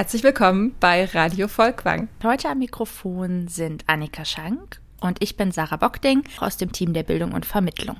Herzlich willkommen bei Radio Volkwang. Heute am Mikrofon sind Annika Schank und ich bin Sarah Bockding aus dem Team der Bildung und Vermittlung.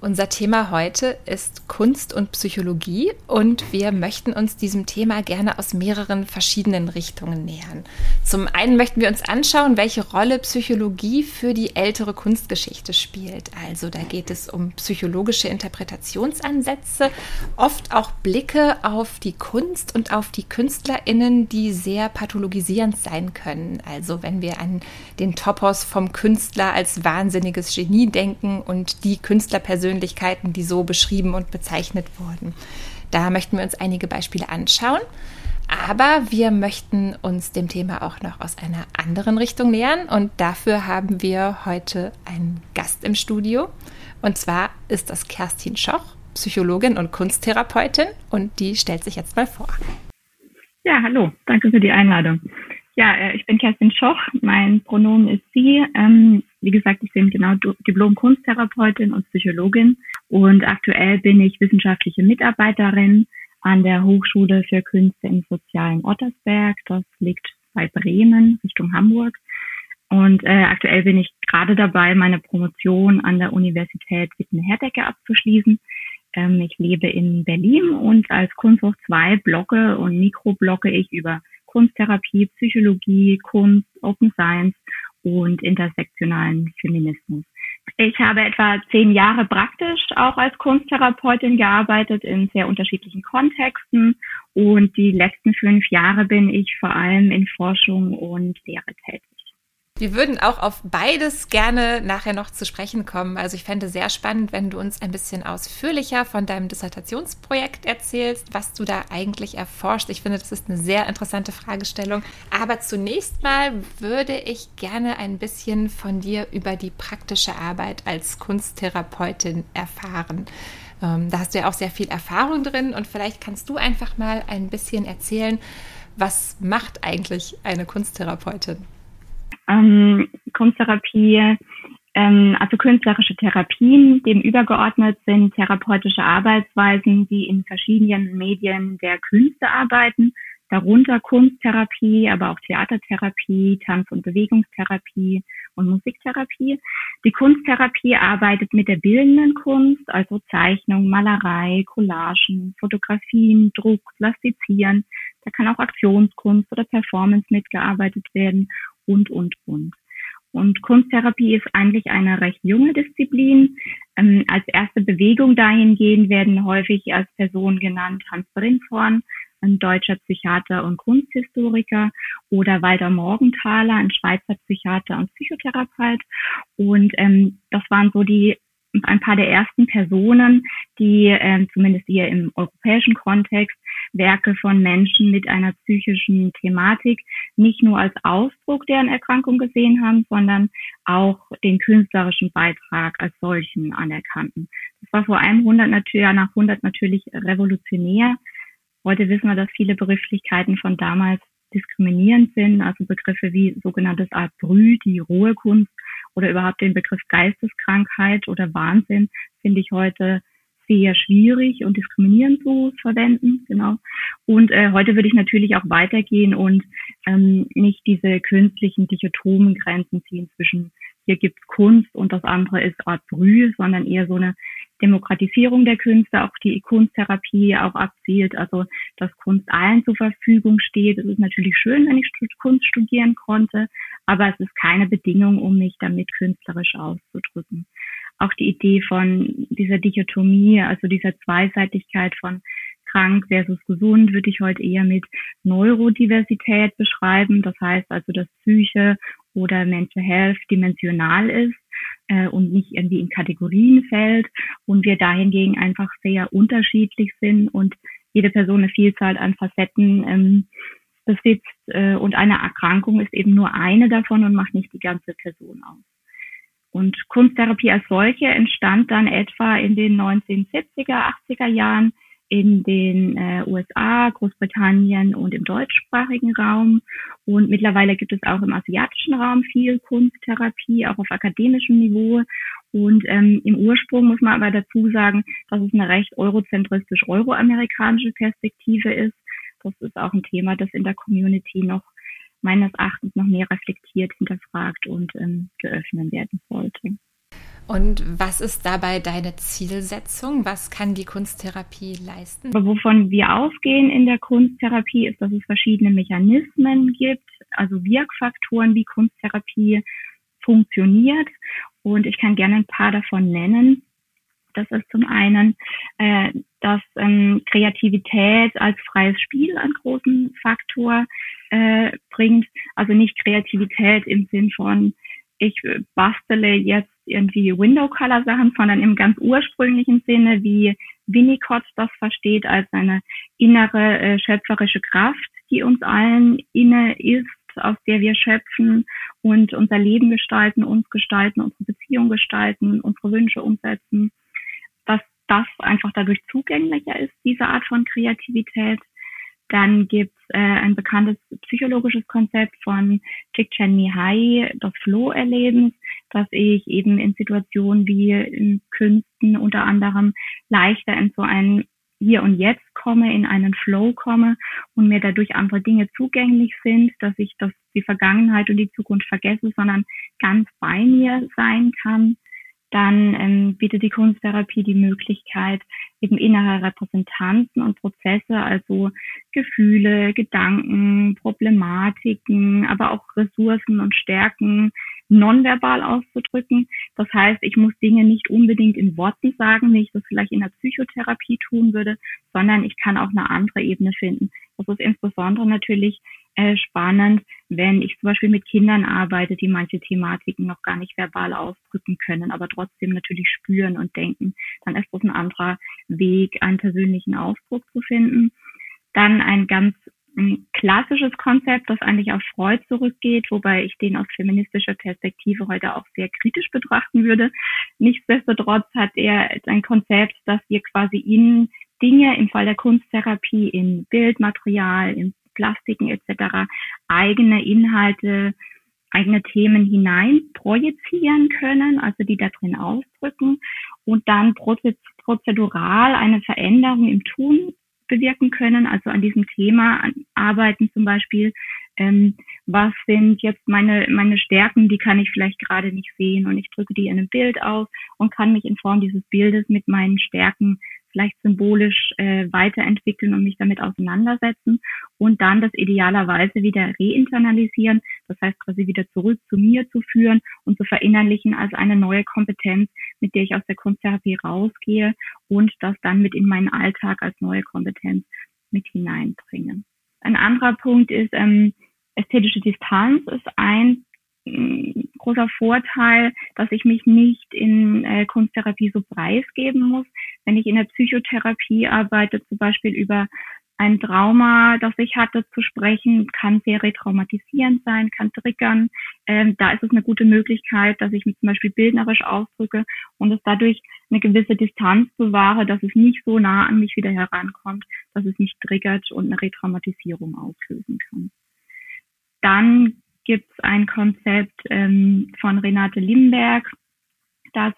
Unser Thema heute ist Kunst und Psychologie und wir möchten uns diesem Thema gerne aus mehreren verschiedenen Richtungen nähern. Zum einen möchten wir uns anschauen, welche Rolle Psychologie für die ältere Kunstgeschichte spielt. Also da geht es um psychologische Interpretationsansätze, oft auch Blicke auf die Kunst und auf die Künstlerinnen, die sehr pathologisierend sein können. Also wenn wir an den Topos vom Künstler als wahnsinniges Genie denken und die Künstlerpersönlichkeit Persönlichkeiten, die so beschrieben und bezeichnet wurden. Da möchten wir uns einige Beispiele anschauen. Aber wir möchten uns dem Thema auch noch aus einer anderen Richtung nähern und dafür haben wir heute einen Gast im Studio. Und zwar ist das Kerstin Schoch, Psychologin und Kunsttherapeutin und die stellt sich jetzt mal vor. Ja, hallo, danke für die Einladung. Ja, äh, ich bin Kerstin Schoch, mein Pronomen ist sie. Ähm, wie gesagt, ich bin genau Diplom-Kunsttherapeutin und Psychologin und aktuell bin ich wissenschaftliche Mitarbeiterin an der Hochschule für Künste im sozialen Ottersberg. Das liegt bei Bremen Richtung Hamburg. Und äh, aktuell bin ich gerade dabei, meine Promotion an der Universität Witten-Herdecke abzuschließen. Ähm, ich lebe in Berlin und als Kunsthoch 2 blogge und mikroblogge ich über Kunsttherapie, Psychologie, Kunst, Open Science und intersektionalen Feminismus. Ich habe etwa zehn Jahre praktisch auch als Kunsttherapeutin gearbeitet in sehr unterschiedlichen Kontexten und die letzten fünf Jahre bin ich vor allem in Forschung und Lehre tätig. Wir würden auch auf beides gerne nachher noch zu sprechen kommen. Also ich fände sehr spannend, wenn du uns ein bisschen ausführlicher von deinem Dissertationsprojekt erzählst, was du da eigentlich erforscht. Ich finde, das ist eine sehr interessante Fragestellung. Aber zunächst mal würde ich gerne ein bisschen von dir über die praktische Arbeit als Kunsttherapeutin erfahren. Ähm, da hast du ja auch sehr viel Erfahrung drin und vielleicht kannst du einfach mal ein bisschen erzählen, was macht eigentlich eine Kunsttherapeutin? Ähm, Kunsttherapie, ähm, also künstlerische Therapien, dem übergeordnet sind therapeutische Arbeitsweisen, die in verschiedenen Medien der Künste arbeiten, darunter Kunsttherapie, aber auch Theatertherapie, Tanz- und Bewegungstherapie und Musiktherapie. Die Kunsttherapie arbeitet mit der bildenden Kunst, also Zeichnung, Malerei, Collagen, Fotografien, Druck, Plastizieren. Da kann auch Aktionskunst oder Performance mitgearbeitet werden und, und, und. Und Kunsttherapie ist eigentlich eine recht junge Disziplin. Ähm, als erste Bewegung dahingehend werden häufig als Person genannt Hans Brinshorn, ein deutscher Psychiater und Kunsthistoriker, oder Walter Morgenthaler, ein Schweizer Psychiater und Psychotherapeut. Und ähm, das waren so die ein paar der ersten Personen, die äh, zumindest hier im europäischen Kontext Werke von Menschen mit einer psychischen Thematik nicht nur als Ausdruck deren Erkrankung gesehen haben, sondern auch den künstlerischen Beitrag als solchen anerkannten. Das war vor einem 100 Jahr nach 100 natürlich revolutionär. Heute wissen wir, dass viele Begrifflichkeiten von damals diskriminierend sind, also Begriffe wie sogenanntes Art Brü, die rohe Kunst oder überhaupt den Begriff Geisteskrankheit oder Wahnsinn finde ich heute sehr schwierig und diskriminierend zu verwenden, genau. Und äh, heute würde ich natürlich auch weitergehen und ähm, nicht diese künstlichen dichotomen Grenzen ziehen zwischen hier gibt's Kunst und das andere ist Art Brühe, sondern eher so eine Demokratisierung der Künste, auch die Kunsttherapie auch abzielt, also dass Kunst allen zur Verfügung steht. Es ist natürlich schön, wenn ich Kunst studieren konnte, aber es ist keine Bedingung, um mich damit künstlerisch auszudrücken auch die Idee von dieser Dichotomie, also dieser Zweiseitigkeit von krank versus gesund, würde ich heute eher mit Neurodiversität beschreiben. Das heißt also, dass Psyche oder Mental Health dimensional ist äh, und nicht irgendwie in Kategorien fällt und wir dahingegen einfach sehr unterschiedlich sind und jede Person eine Vielzahl an Facetten ähm, besitzt äh, und eine Erkrankung ist eben nur eine davon und macht nicht die ganze Person aus. Und Kunsttherapie als solche entstand dann etwa in den 1970er, 80er Jahren in den äh, USA, Großbritannien und im deutschsprachigen Raum. Und mittlerweile gibt es auch im asiatischen Raum viel Kunsttherapie, auch auf akademischem Niveau. Und ähm, im Ursprung muss man aber dazu sagen, dass es eine recht eurozentristisch euroamerikanische Perspektive ist. Das ist auch ein Thema, das in der Community noch meines Erachtens noch mehr reflektiert, hinterfragt und ähm, geöffnet werden sollte. Und was ist dabei deine Zielsetzung? Was kann die Kunsttherapie leisten? Wovon wir ausgehen in der Kunsttherapie ist, dass es verschiedene Mechanismen gibt, also Wirkfaktoren, wie Kunsttherapie funktioniert. Und ich kann gerne ein paar davon nennen. Das ist zum einen, äh, dass ähm, Kreativität als freies Spiel einen großen Faktor äh, bringt. Also nicht Kreativität im Sinn von, ich bastele jetzt irgendwie Window-Color-Sachen, sondern im ganz ursprünglichen Sinne, wie Winnicott das versteht, als eine innere äh, schöpferische Kraft, die uns allen inne ist, aus der wir schöpfen und unser Leben gestalten, uns gestalten, unsere Beziehung gestalten, unsere Wünsche umsetzen das einfach dadurch zugänglicher ist, diese Art von Kreativität. Dann gibt es äh, ein bekanntes psychologisches Konzept von Csikszentmihalyi, das Flow-Erlebens, dass ich eben in Situationen wie in Künsten unter anderem leichter in so ein Hier und Jetzt komme, in einen Flow komme und mir dadurch andere Dinge zugänglich sind, dass ich das, die Vergangenheit und die Zukunft vergesse, sondern ganz bei mir sein kann dann ähm, bietet die Kunsttherapie die Möglichkeit, eben innere Repräsentanzen und Prozesse, also Gefühle, Gedanken, Problematiken, aber auch Ressourcen und Stärken nonverbal auszudrücken. Das heißt, ich muss Dinge nicht unbedingt in Worten sagen, wie ich das vielleicht in der Psychotherapie tun würde, sondern ich kann auch eine andere Ebene finden. Das ist insbesondere natürlich äh, spannend, wenn ich zum Beispiel mit Kindern arbeite, die manche Thematiken noch gar nicht verbal ausdrücken können, aber trotzdem natürlich spüren und denken. Dann ist das ein anderer Weg, einen persönlichen Ausdruck zu finden. Dann ein ganz ein klassisches Konzept, das eigentlich auf Freud zurückgeht, wobei ich den aus feministischer Perspektive heute auch sehr kritisch betrachten würde. Nichtsdestotrotz hat er ein Konzept, dass wir quasi in Dinge im Fall der Kunsttherapie, in Bildmaterial, in Plastiken etc. eigene Inhalte, eigene Themen hinein projizieren können, also die da drin ausdrücken und dann prozedural eine Veränderung im Tun bewirken können, also an diesem Thema arbeiten zum Beispiel, ähm, was sind jetzt meine, meine Stärken, die kann ich vielleicht gerade nicht sehen und ich drücke die in einem Bild aus und kann mich in Form dieses Bildes mit meinen Stärken vielleicht symbolisch äh, weiterentwickeln und mich damit auseinandersetzen und dann das idealerweise wieder reinternalisieren, das heißt quasi wieder zurück zu mir zu führen und zu verinnerlichen als eine neue Kompetenz, mit der ich aus der Kunsttherapie rausgehe und das dann mit in meinen Alltag als neue Kompetenz mit hineinbringe. Ein anderer Punkt ist, ähm, ästhetische Distanz ist ein großer Vorteil, dass ich mich nicht in äh, Kunsttherapie so preisgeben muss. Wenn ich in der Psychotherapie arbeite, zum Beispiel über ein Trauma, das ich hatte, zu sprechen, kann sehr retraumatisierend sein, kann triggern. Ähm, da ist es eine gute Möglichkeit, dass ich mich zum Beispiel bildnerisch ausdrücke und es dadurch eine gewisse Distanz bewahre, dass es nicht so nah an mich wieder herankommt, dass es mich triggert und eine Retraumatisierung auslösen kann. Dann gibt es ein Konzept ähm, von Renate Limberg, das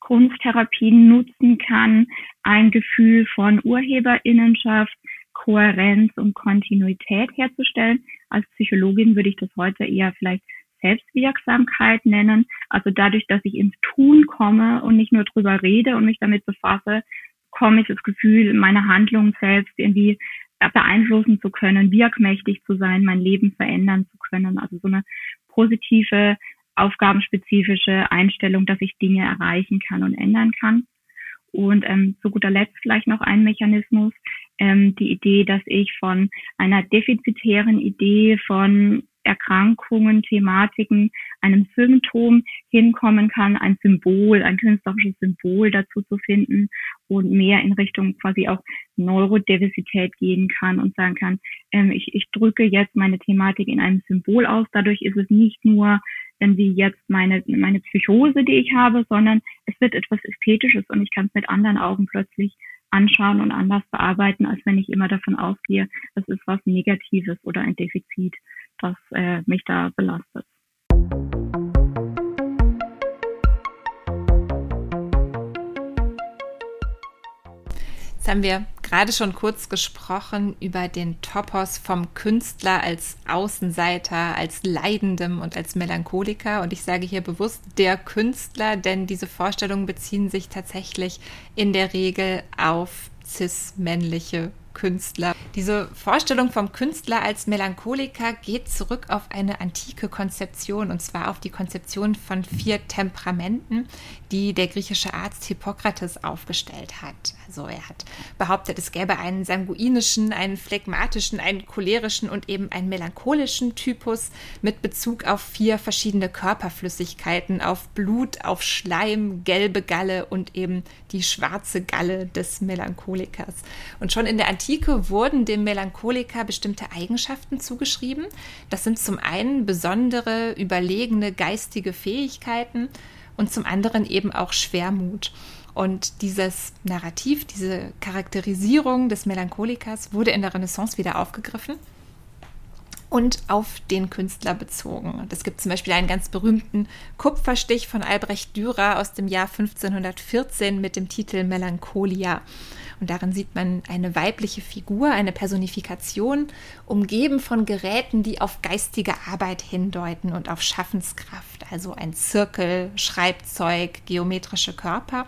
Kunsttherapie nutzen kann, ein Gefühl von Urheberinnenschaft, Kohärenz und Kontinuität herzustellen. Als Psychologin würde ich das heute eher vielleicht Selbstwirksamkeit nennen. Also dadurch, dass ich ins Tun komme und nicht nur drüber rede und mich damit befasse, komme ich das Gefühl, meine Handlung selbst irgendwie beeinflussen zu können, wirkmächtig zu sein, mein Leben verändern zu können. Also so eine positive, aufgabenspezifische Einstellung, dass ich Dinge erreichen kann und ändern kann. Und ähm, zu guter Letzt vielleicht noch ein Mechanismus, ähm, die Idee, dass ich von einer defizitären Idee von Erkrankungen, Thematiken, einem Symptom hinkommen kann, ein Symbol, ein künstlerisches Symbol dazu zu finden und mehr in Richtung quasi auch Neurodiversität gehen kann und sagen kann, ähm, ich, ich drücke jetzt meine Thematik in einem Symbol aus. Dadurch ist es nicht nur wie jetzt meine, meine Psychose, die ich habe, sondern es wird etwas Ästhetisches und ich kann es mit anderen Augen plötzlich anschauen und anders bearbeiten, als wenn ich immer davon ausgehe, das ist was Negatives oder ein Defizit was äh, mich da belastet. Jetzt haben wir gerade schon kurz gesprochen über den Topos vom Künstler als Außenseiter, als Leidendem und als Melancholiker. Und ich sage hier bewusst der Künstler, denn diese Vorstellungen beziehen sich tatsächlich in der Regel auf cis-männliche Künstler. Diese Vorstellung vom Künstler als Melancholiker geht zurück auf eine antike Konzeption, und zwar auf die Konzeption von vier Temperamenten, die der griechische Arzt Hippokrates aufgestellt hat. Also er hat behauptet, es gäbe einen sanguinischen, einen phlegmatischen, einen cholerischen und eben einen melancholischen Typus mit Bezug auf vier verschiedene Körperflüssigkeiten, auf Blut, auf Schleim, gelbe Galle und eben die schwarze Galle des Melancholikers. Und schon in der Antike wurden dem Melancholiker bestimmte Eigenschaften zugeschrieben. Das sind zum einen besondere, überlegene geistige Fähigkeiten, und zum anderen eben auch Schwermut. Und dieses Narrativ, diese Charakterisierung des Melancholikers wurde in der Renaissance wieder aufgegriffen und auf den Künstler bezogen. Es gibt zum Beispiel einen ganz berühmten Kupferstich von Albrecht Dürer aus dem Jahr 1514 mit dem Titel Melancholia. Und darin sieht man eine weibliche Figur, eine Personifikation, umgeben von Geräten, die auf geistige Arbeit hindeuten und auf Schaffenskraft. Also ein Zirkel, Schreibzeug, geometrische Körper.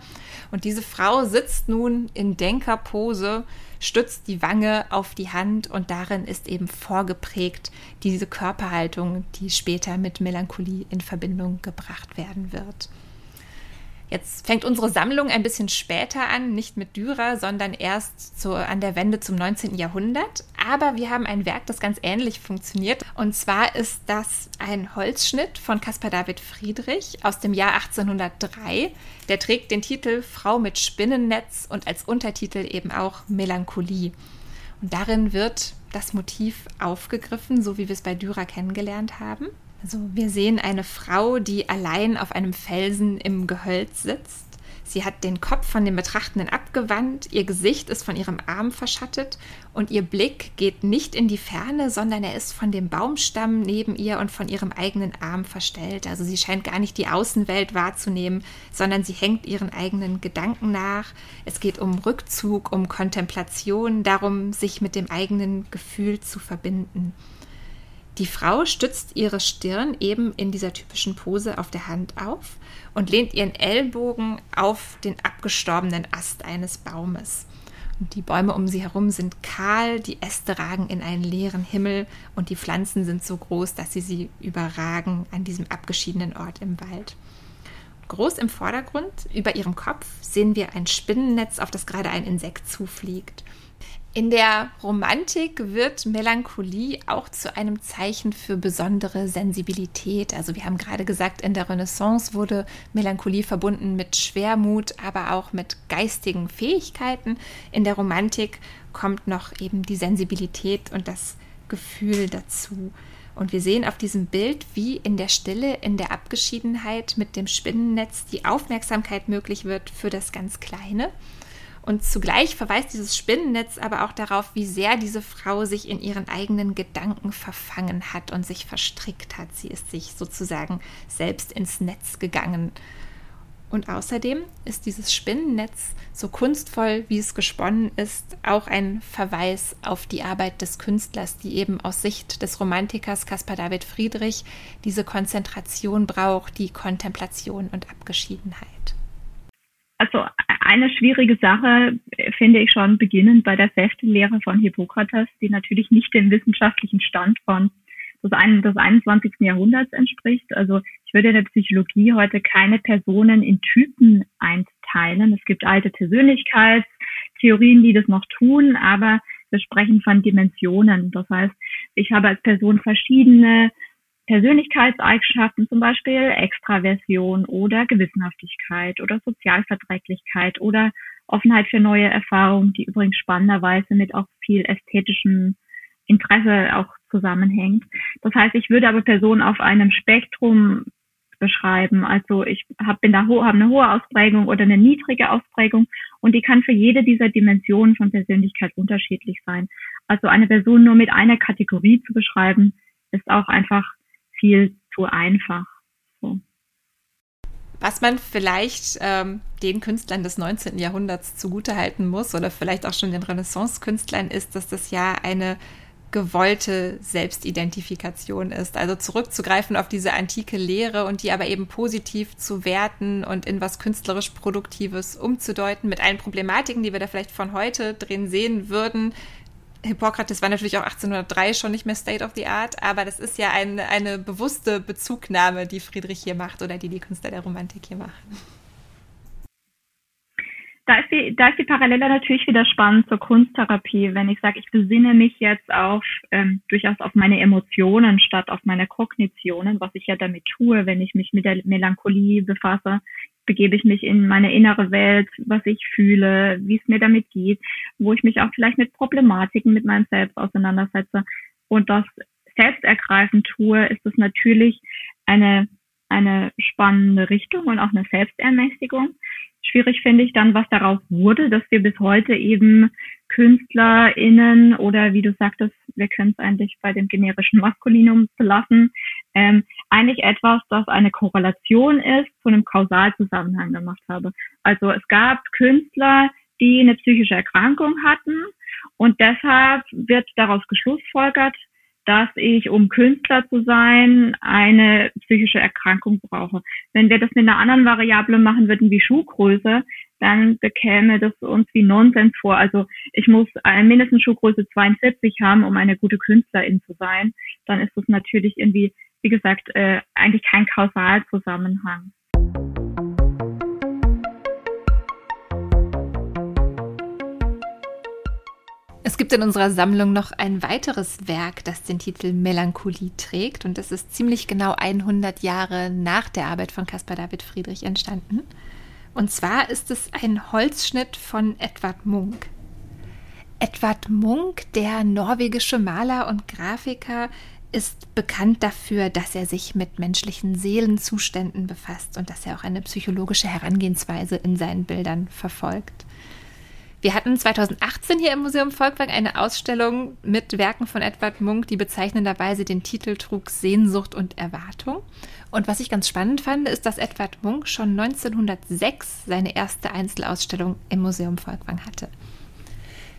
Und diese Frau sitzt nun in Denkerpose, stützt die Wange auf die Hand und darin ist eben vorgeprägt diese Körperhaltung, die später mit Melancholie in Verbindung gebracht werden wird. Jetzt fängt unsere Sammlung ein bisschen später an, nicht mit Dürer, sondern erst so an der Wende zum 19. Jahrhundert. Aber wir haben ein Werk, das ganz ähnlich funktioniert. Und zwar ist das ein Holzschnitt von Caspar David Friedrich aus dem Jahr 1803. Der trägt den Titel Frau mit Spinnennetz und als Untertitel eben auch Melancholie. Und darin wird das Motiv aufgegriffen, so wie wir es bei Dürer kennengelernt haben. Also wir sehen eine Frau, die allein auf einem Felsen im Gehölz sitzt. Sie hat den Kopf von dem Betrachtenden abgewandt, ihr Gesicht ist von ihrem Arm verschattet und ihr Blick geht nicht in die Ferne, sondern er ist von dem Baumstamm neben ihr und von ihrem eigenen Arm verstellt. Also sie scheint gar nicht die Außenwelt wahrzunehmen, sondern sie hängt ihren eigenen Gedanken nach. Es geht um Rückzug, um Kontemplation, darum, sich mit dem eigenen Gefühl zu verbinden. Die Frau stützt ihre Stirn eben in dieser typischen Pose auf der Hand auf und lehnt ihren Ellbogen auf den abgestorbenen Ast eines Baumes. Die Bäume um sie herum sind kahl, die Äste ragen in einen leeren Himmel und die Pflanzen sind so groß, dass sie sie überragen an diesem abgeschiedenen Ort im Wald. Groß im Vordergrund, über ihrem Kopf, sehen wir ein Spinnennetz, auf das gerade ein Insekt zufliegt. In der Romantik wird Melancholie auch zu einem Zeichen für besondere Sensibilität. Also wir haben gerade gesagt, in der Renaissance wurde Melancholie verbunden mit Schwermut, aber auch mit geistigen Fähigkeiten. In der Romantik kommt noch eben die Sensibilität und das Gefühl dazu. Und wir sehen auf diesem Bild, wie in der Stille, in der Abgeschiedenheit mit dem Spinnennetz die Aufmerksamkeit möglich wird für das ganz Kleine und zugleich verweist dieses Spinnennetz aber auch darauf, wie sehr diese Frau sich in ihren eigenen Gedanken verfangen hat und sich verstrickt hat. Sie ist sich sozusagen selbst ins Netz gegangen. Und außerdem ist dieses Spinnennetz, so kunstvoll wie es gesponnen ist, auch ein Verweis auf die Arbeit des Künstlers, die eben aus Sicht des Romantikers Caspar David Friedrich diese Konzentration braucht, die Kontemplation und Abgeschiedenheit. Also eine schwierige Sache finde ich schon beginnend bei der Säftelehre von Hippokrates, die natürlich nicht dem wissenschaftlichen Stand von des 21. Jahrhunderts entspricht. Also ich würde in der Psychologie heute keine Personen in Typen einteilen. Es gibt alte Persönlichkeitstheorien, die das noch tun, aber wir sprechen von Dimensionen. Das heißt, ich habe als Person verschiedene Persönlichkeitseigenschaften, zum Beispiel Extraversion oder Gewissenhaftigkeit oder Sozialverträglichkeit oder Offenheit für neue Erfahrungen, die übrigens spannenderweise mit auch viel ästhetischem Interesse auch zusammenhängt. Das heißt, ich würde aber Personen auf einem Spektrum beschreiben. Also ich habe bin da ho habe eine hohe Ausprägung oder eine niedrige Ausprägung und die kann für jede dieser Dimensionen von Persönlichkeit unterschiedlich sein. Also eine Person nur mit einer Kategorie zu beschreiben, ist auch einfach viel zu einfach. So. Was man vielleicht ähm, den Künstlern des 19. Jahrhunderts zugutehalten muss oder vielleicht auch schon den Renaissance-Künstlern ist, dass das ja eine gewollte Selbstidentifikation ist. Also zurückzugreifen auf diese antike Lehre und die aber eben positiv zu werten und in was künstlerisch Produktives umzudeuten mit allen Problematiken, die wir da vielleicht von heute drin sehen würden, Hippokrates war natürlich auch 1803 schon nicht mehr State of the Art, aber das ist ja eine, eine bewusste Bezugnahme, die Friedrich hier macht oder die die Künstler der Romantik hier machen. Da ist, die, da ist die Parallele natürlich wieder spannend zur Kunsttherapie, wenn ich sage, ich besinne mich jetzt auf ähm, durchaus auf meine Emotionen statt auf meine Kognitionen, was ich ja damit tue, wenn ich mich mit der Melancholie befasse begebe ich mich in meine innere Welt, was ich fühle, wie es mir damit geht, wo ich mich auch vielleicht mit Problematiken mit meinem Selbst auseinandersetze und das selbstergreifend tue, ist es natürlich eine, eine spannende Richtung und auch eine Selbstermächtigung. Schwierig finde ich dann, was daraus wurde, dass wir bis heute eben KünstlerInnen oder wie du sagtest, wir können es eigentlich bei dem generischen Maskulinum belassen, ähm, eigentlich etwas, das eine Korrelation ist, zu einem Kausalzusammenhang gemacht habe. Also es gab Künstler, die eine psychische Erkrankung hatten und deshalb wird daraus geschlussfolgert, dass ich, um Künstler zu sein, eine psychische Erkrankung brauche. Wenn wir das mit einer anderen Variable machen würden wie Schuhgröße, dann bekäme das uns wie Nonsens vor. Also ich muss mindestens Schuhgröße 42 haben, um eine gute Künstlerin zu sein. Dann ist das natürlich irgendwie, wie gesagt, äh, eigentlich kein Kausalzusammenhang. Es gibt in unserer Sammlung noch ein weiteres Werk, das den Titel Melancholie trägt und das ist ziemlich genau 100 Jahre nach der Arbeit von Caspar David Friedrich entstanden. Und zwar ist es ein Holzschnitt von Edvard Munch. Edvard Munch, der norwegische Maler und Grafiker, ist bekannt dafür, dass er sich mit menschlichen Seelenzuständen befasst und dass er auch eine psychologische Herangehensweise in seinen Bildern verfolgt. Wir hatten 2018 hier im Museum Volkwang eine Ausstellung mit Werken von Edward Munk, die bezeichnenderweise den Titel trug Sehnsucht und Erwartung. Und was ich ganz spannend fand, ist, dass Edward Munk schon 1906 seine erste Einzelausstellung im Museum Volkwang hatte.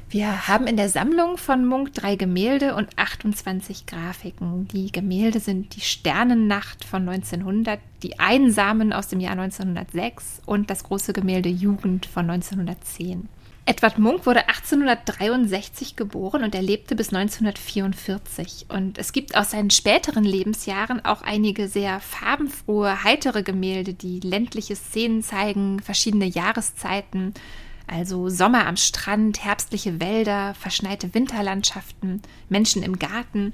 Wir haben in der Sammlung von Munk drei Gemälde und 28 Grafiken. Die Gemälde sind die Sternennacht von 1900, die Einsamen aus dem Jahr 1906 und das große Gemälde Jugend von 1910. Edward Munk wurde 1863 geboren und er lebte bis 1944. Und es gibt aus seinen späteren Lebensjahren auch einige sehr farbenfrohe, heitere Gemälde, die ländliche Szenen zeigen, verschiedene Jahreszeiten, also Sommer am Strand, herbstliche Wälder, verschneite Winterlandschaften, Menschen im Garten.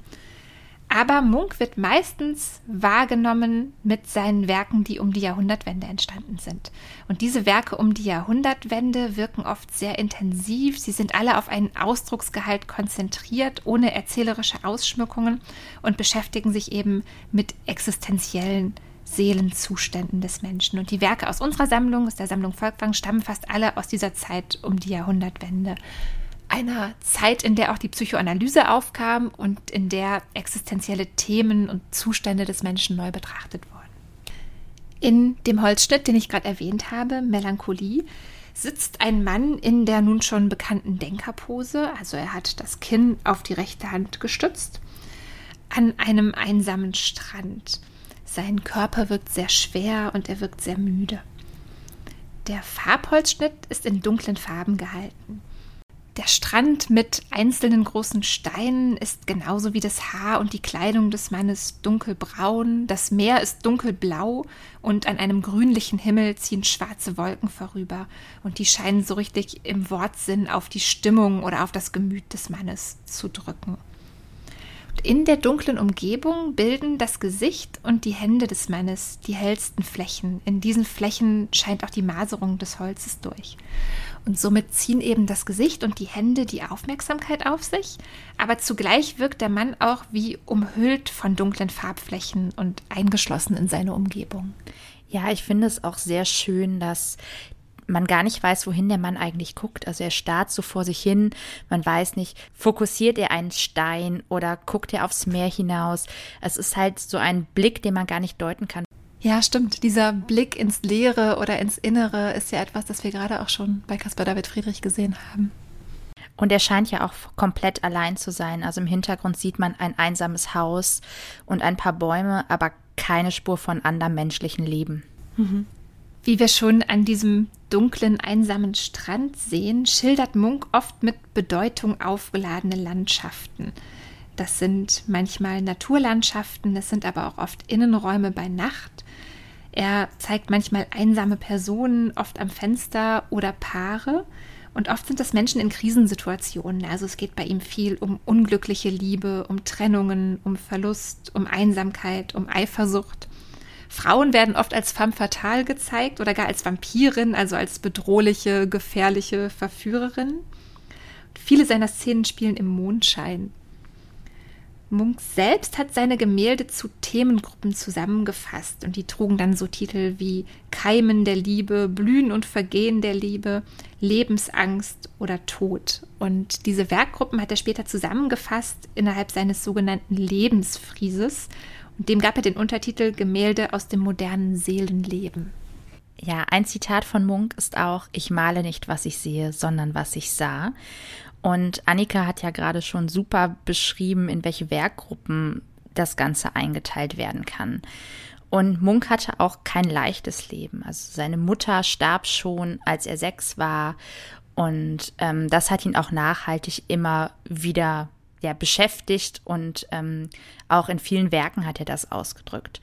Aber Munk wird meistens wahrgenommen mit seinen Werken, die um die Jahrhundertwende entstanden sind. Und diese Werke um die Jahrhundertwende wirken oft sehr intensiv. Sie sind alle auf einen Ausdrucksgehalt konzentriert, ohne erzählerische Ausschmückungen und beschäftigen sich eben mit existenziellen Seelenzuständen des Menschen. Und die Werke aus unserer Sammlung, aus der Sammlung Volkwang, stammen fast alle aus dieser Zeit um die Jahrhundertwende einer Zeit, in der auch die Psychoanalyse aufkam und in der existenzielle Themen und Zustände des Menschen neu betrachtet wurden. In dem Holzschnitt, den ich gerade erwähnt habe, Melancholie, sitzt ein Mann in der nun schon bekannten Denkerpose, also er hat das Kinn auf die rechte Hand gestützt, an einem einsamen Strand. Sein Körper wirkt sehr schwer und er wirkt sehr müde. Der Farbholzschnitt ist in dunklen Farben gehalten. Der Strand mit einzelnen großen Steinen ist genauso wie das Haar und die Kleidung des Mannes dunkelbraun, das Meer ist dunkelblau und an einem grünlichen Himmel ziehen schwarze Wolken vorüber und die scheinen so richtig im Wortsinn auf die Stimmung oder auf das Gemüt des Mannes zu drücken. In der dunklen Umgebung bilden das Gesicht und die Hände des Mannes die hellsten Flächen. In diesen Flächen scheint auch die Maserung des Holzes durch. Und somit ziehen eben das Gesicht und die Hände die Aufmerksamkeit auf sich, aber zugleich wirkt der Mann auch wie umhüllt von dunklen Farbflächen und eingeschlossen in seine Umgebung. Ja, ich finde es auch sehr schön, dass man gar nicht weiß, wohin der Mann eigentlich guckt. Also er starrt so vor sich hin. Man weiß nicht, fokussiert er einen Stein oder guckt er aufs Meer hinaus. Es ist halt so ein Blick, den man gar nicht deuten kann. Ja, stimmt. Dieser Blick ins Leere oder ins Innere ist ja etwas, das wir gerade auch schon bei Caspar David Friedrich gesehen haben. Und er scheint ja auch komplett allein zu sein. Also im Hintergrund sieht man ein einsames Haus und ein paar Bäume, aber keine Spur von anderem menschlichen Leben. Mhm. Wie wir schon an diesem dunklen, einsamen Strand sehen, schildert Munk oft mit Bedeutung aufgeladene Landschaften. Das sind manchmal Naturlandschaften, das sind aber auch oft Innenräume bei Nacht. Er zeigt manchmal einsame Personen, oft am Fenster oder Paare. Und oft sind das Menschen in Krisensituationen. Also es geht bei ihm viel um unglückliche Liebe, um Trennungen, um Verlust, um Einsamkeit, um Eifersucht. Frauen werden oft als femme fatale gezeigt oder gar als Vampirin, also als bedrohliche, gefährliche Verführerin. Viele seiner Szenen spielen im Mondschein. Munk selbst hat seine Gemälde zu Themengruppen zusammengefasst und die trugen dann so Titel wie Keimen der Liebe, Blühen und Vergehen der Liebe, Lebensangst oder Tod. Und diese Werkgruppen hat er später zusammengefasst innerhalb seines sogenannten Lebensfrieses und dem gab er den Untertitel Gemälde aus dem modernen Seelenleben. Ja, ein Zitat von Munk ist auch, ich male nicht, was ich sehe, sondern was ich sah. Und Annika hat ja gerade schon super beschrieben, in welche Werkgruppen das Ganze eingeteilt werden kann. Und Munk hatte auch kein leichtes Leben. Also seine Mutter starb schon, als er sechs war. Und ähm, das hat ihn auch nachhaltig immer wieder ja, beschäftigt und ähm, auch in vielen Werken hat er das ausgedrückt.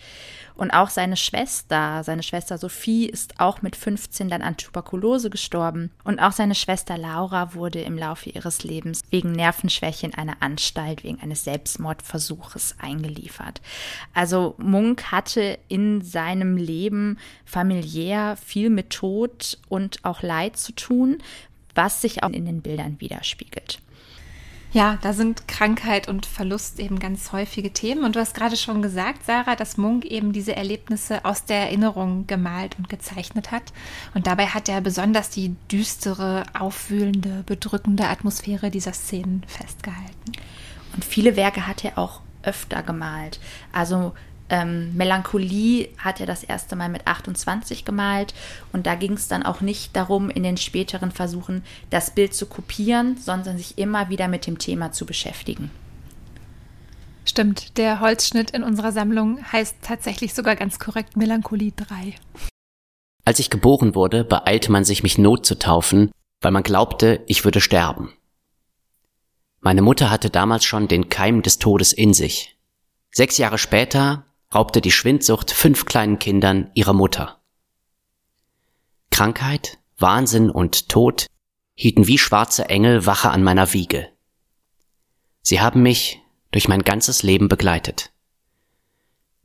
Und auch seine Schwester, seine Schwester Sophie ist auch mit 15 dann an Tuberkulose gestorben. Und auch seine Schwester Laura wurde im Laufe ihres Lebens wegen Nervenschwäche in eine Anstalt wegen eines Selbstmordversuches eingeliefert. Also Munk hatte in seinem Leben familiär viel mit Tod und auch Leid zu tun, was sich auch in den Bildern widerspiegelt. Ja, da sind Krankheit und Verlust eben ganz häufige Themen. Und du hast gerade schon gesagt, Sarah, dass Munk eben diese Erlebnisse aus der Erinnerung gemalt und gezeichnet hat. Und dabei hat er besonders die düstere, aufwühlende, bedrückende Atmosphäre dieser Szenen festgehalten. Und viele Werke hat er auch öfter gemalt. Also ähm, Melancholie hat er das erste Mal mit 28 gemalt und da ging es dann auch nicht darum, in den späteren Versuchen das Bild zu kopieren, sondern sich immer wieder mit dem Thema zu beschäftigen. Stimmt, der Holzschnitt in unserer Sammlung heißt tatsächlich sogar ganz korrekt Melancholie 3. Als ich geboren wurde, beeilte man sich, mich Not zu taufen, weil man glaubte, ich würde sterben. Meine Mutter hatte damals schon den Keim des Todes in sich. Sechs Jahre später raubte die Schwindsucht fünf kleinen Kindern ihrer Mutter. Krankheit, Wahnsinn und Tod hielten wie schwarze Engel Wache an meiner Wiege. Sie haben mich durch mein ganzes Leben begleitet.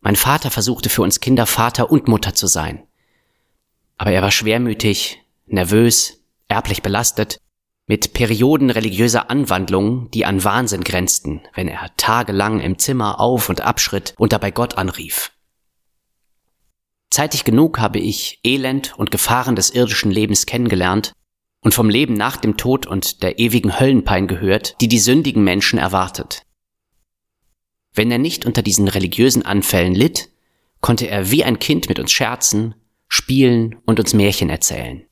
Mein Vater versuchte für uns Kinder Vater und Mutter zu sein. Aber er war schwermütig, nervös, erblich belastet mit Perioden religiöser Anwandlungen, die an Wahnsinn grenzten, wenn er tagelang im Zimmer auf und abschritt und dabei Gott anrief. Zeitig genug habe ich Elend und Gefahren des irdischen Lebens kennengelernt und vom Leben nach dem Tod und der ewigen Höllenpein gehört, die die sündigen Menschen erwartet. Wenn er nicht unter diesen religiösen Anfällen litt, konnte er wie ein Kind mit uns scherzen, spielen und uns Märchen erzählen.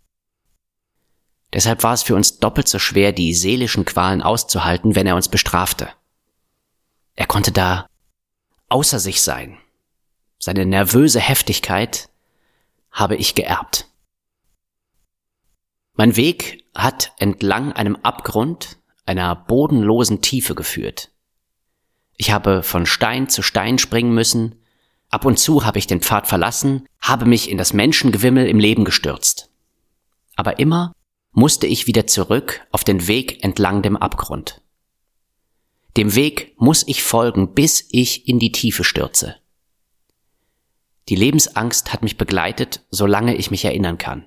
Deshalb war es für uns doppelt so schwer, die seelischen Qualen auszuhalten, wenn er uns bestrafte. Er konnte da außer sich sein. Seine nervöse Heftigkeit habe ich geerbt. Mein Weg hat entlang einem Abgrund, einer bodenlosen Tiefe geführt. Ich habe von Stein zu Stein springen müssen, ab und zu habe ich den Pfad verlassen, habe mich in das Menschengewimmel im Leben gestürzt. Aber immer musste ich wieder zurück auf den Weg entlang dem Abgrund. Dem Weg muss ich folgen, bis ich in die Tiefe stürze. Die Lebensangst hat mich begleitet, solange ich mich erinnern kann.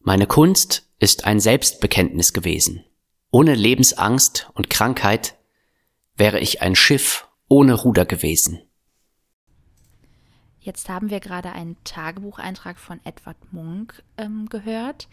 Meine Kunst ist ein Selbstbekenntnis gewesen. Ohne Lebensangst und Krankheit wäre ich ein Schiff ohne Ruder gewesen. Jetzt haben wir gerade einen Tagebucheintrag von Edward Munk ähm, gehört.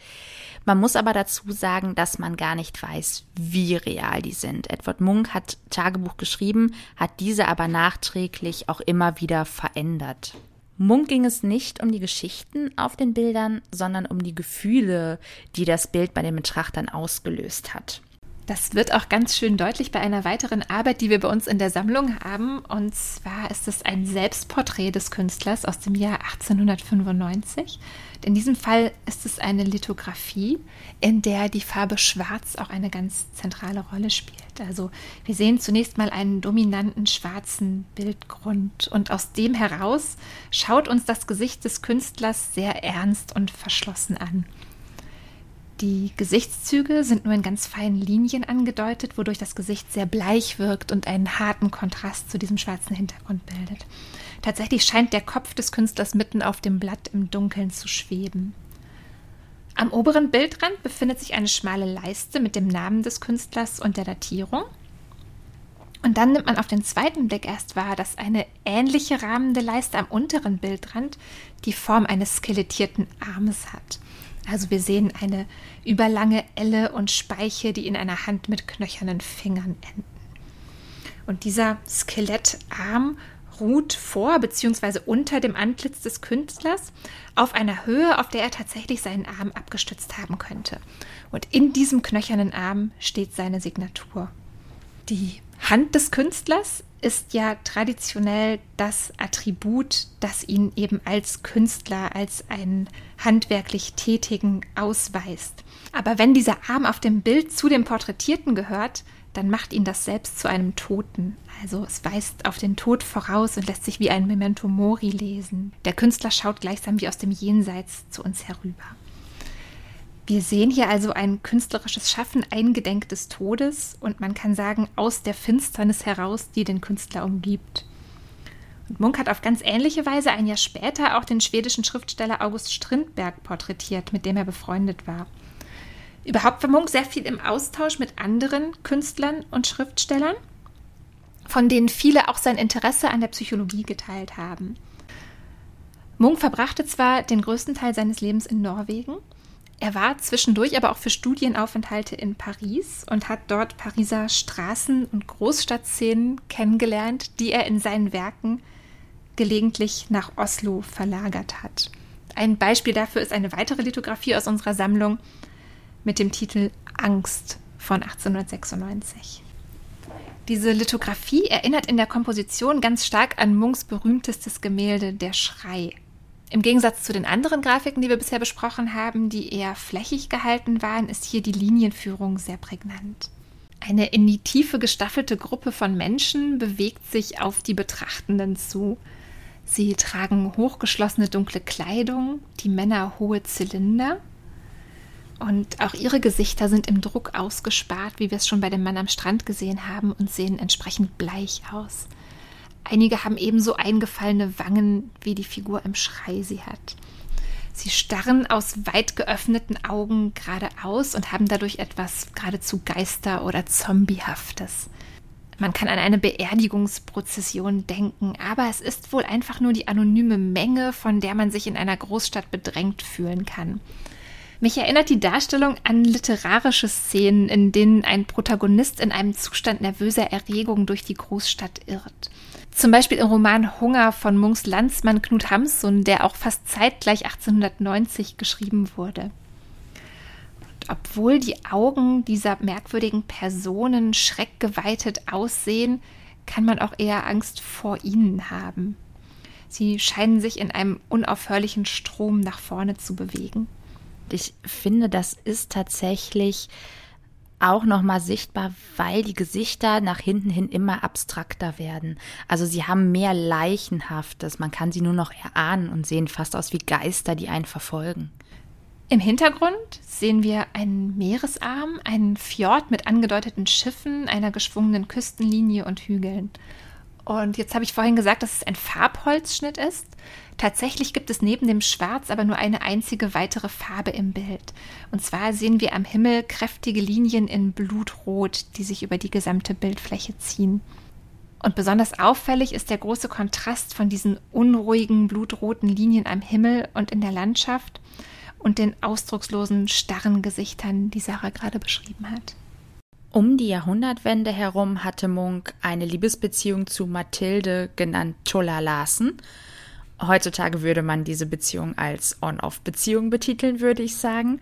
Man muss aber dazu sagen, dass man gar nicht weiß, wie real die sind. Edward Munk hat Tagebuch geschrieben, hat diese aber nachträglich auch immer wieder verändert. Munk ging es nicht um die Geschichten auf den Bildern, sondern um die Gefühle, die das Bild bei den Betrachtern ausgelöst hat. Das wird auch ganz schön deutlich bei einer weiteren Arbeit, die wir bei uns in der Sammlung haben. Und zwar ist es ein Selbstporträt des Künstlers aus dem Jahr 1895. In diesem Fall ist es eine Lithografie, in der die Farbe Schwarz auch eine ganz zentrale Rolle spielt. Also wir sehen zunächst mal einen dominanten schwarzen Bildgrund und aus dem heraus schaut uns das Gesicht des Künstlers sehr ernst und verschlossen an. Die Gesichtszüge sind nur in ganz feinen Linien angedeutet, wodurch das Gesicht sehr bleich wirkt und einen harten Kontrast zu diesem schwarzen Hintergrund bildet. Tatsächlich scheint der Kopf des Künstlers mitten auf dem Blatt im Dunkeln zu schweben. Am oberen Bildrand befindet sich eine schmale Leiste mit dem Namen des Künstlers und der Datierung. Und dann nimmt man auf den zweiten Blick erst wahr, dass eine ähnliche rahmende Leiste am unteren Bildrand die Form eines skelettierten Armes hat. Also wir sehen eine überlange Elle und Speiche, die in einer Hand mit knöchernen Fingern enden. Und dieser Skelettarm ruht vor bzw. unter dem Antlitz des Künstlers auf einer Höhe, auf der er tatsächlich seinen Arm abgestützt haben könnte. Und in diesem knöchernen Arm steht seine Signatur. Die Hand des Künstlers ist ja traditionell das Attribut, das ihn eben als Künstler, als einen handwerklich Tätigen ausweist. Aber wenn dieser Arm auf dem Bild zu dem Porträtierten gehört, dann macht ihn das selbst zu einem Toten. Also es weist auf den Tod voraus und lässt sich wie ein Memento Mori lesen. Der Künstler schaut gleichsam wie aus dem Jenseits zu uns herüber. Wir sehen hier also ein künstlerisches Schaffen eingedenk des Todes und man kann sagen, aus der Finsternis heraus, die den Künstler umgibt. Und Munk hat auf ganz ähnliche Weise ein Jahr später auch den schwedischen Schriftsteller August Strindberg porträtiert, mit dem er befreundet war. Überhaupt war Munk sehr viel im Austausch mit anderen Künstlern und Schriftstellern, von denen viele auch sein Interesse an der Psychologie geteilt haben. Munk verbrachte zwar den größten Teil seines Lebens in Norwegen, er war zwischendurch aber auch für Studienaufenthalte in Paris und hat dort Pariser Straßen- und Großstadtszenen kennengelernt, die er in seinen Werken gelegentlich nach Oslo verlagert hat. Ein Beispiel dafür ist eine weitere Lithografie aus unserer Sammlung mit dem Titel Angst von 1896. Diese Lithografie erinnert in der Komposition ganz stark an Munks berühmtestes Gemälde Der Schrei im Gegensatz zu den anderen Grafiken, die wir bisher besprochen haben, die eher flächig gehalten waren, ist hier die Linienführung sehr prägnant. Eine in die Tiefe gestaffelte Gruppe von Menschen bewegt sich auf die Betrachtenden zu. Sie tragen hochgeschlossene dunkle Kleidung, die Männer hohe Zylinder. Und auch ihre Gesichter sind im Druck ausgespart, wie wir es schon bei dem Mann am Strand gesehen haben, und sehen entsprechend bleich aus. Einige haben ebenso eingefallene Wangen, wie die Figur im Schrei sie hat. Sie starren aus weit geöffneten Augen geradeaus und haben dadurch etwas geradezu Geister- oder Zombiehaftes. Man kann an eine Beerdigungsprozession denken, aber es ist wohl einfach nur die anonyme Menge, von der man sich in einer Großstadt bedrängt fühlen kann. Mich erinnert die Darstellung an literarische Szenen, in denen ein Protagonist in einem Zustand nervöser Erregung durch die Großstadt irrt. Zum Beispiel im Roman Hunger von Munks Landsmann Knut Hamsun, der auch fast zeitgleich 1890 geschrieben wurde. Und obwohl die Augen dieser merkwürdigen Personen schreckgeweitet aussehen, kann man auch eher Angst vor ihnen haben. Sie scheinen sich in einem unaufhörlichen Strom nach vorne zu bewegen. Ich finde, das ist tatsächlich auch nochmal sichtbar, weil die Gesichter nach hinten hin immer abstrakter werden. Also sie haben mehr Leichenhaftes. Man kann sie nur noch erahnen und sehen fast aus wie Geister, die einen verfolgen. Im Hintergrund sehen wir einen Meeresarm, einen Fjord mit angedeuteten Schiffen, einer geschwungenen Küstenlinie und Hügeln. Und jetzt habe ich vorhin gesagt, dass es ein Farbholzschnitt ist. Tatsächlich gibt es neben dem Schwarz aber nur eine einzige weitere Farbe im Bild. Und zwar sehen wir am Himmel kräftige Linien in Blutrot, die sich über die gesamte Bildfläche ziehen. Und besonders auffällig ist der große Kontrast von diesen unruhigen, blutroten Linien am Himmel und in der Landschaft und den ausdruckslosen, starren Gesichtern, die Sarah gerade beschrieben hat. Um die Jahrhundertwende herum hatte Munk eine Liebesbeziehung zu Mathilde, genannt Tulla Larsen, Heutzutage würde man diese Beziehung als On-Off-Beziehung betiteln, würde ich sagen.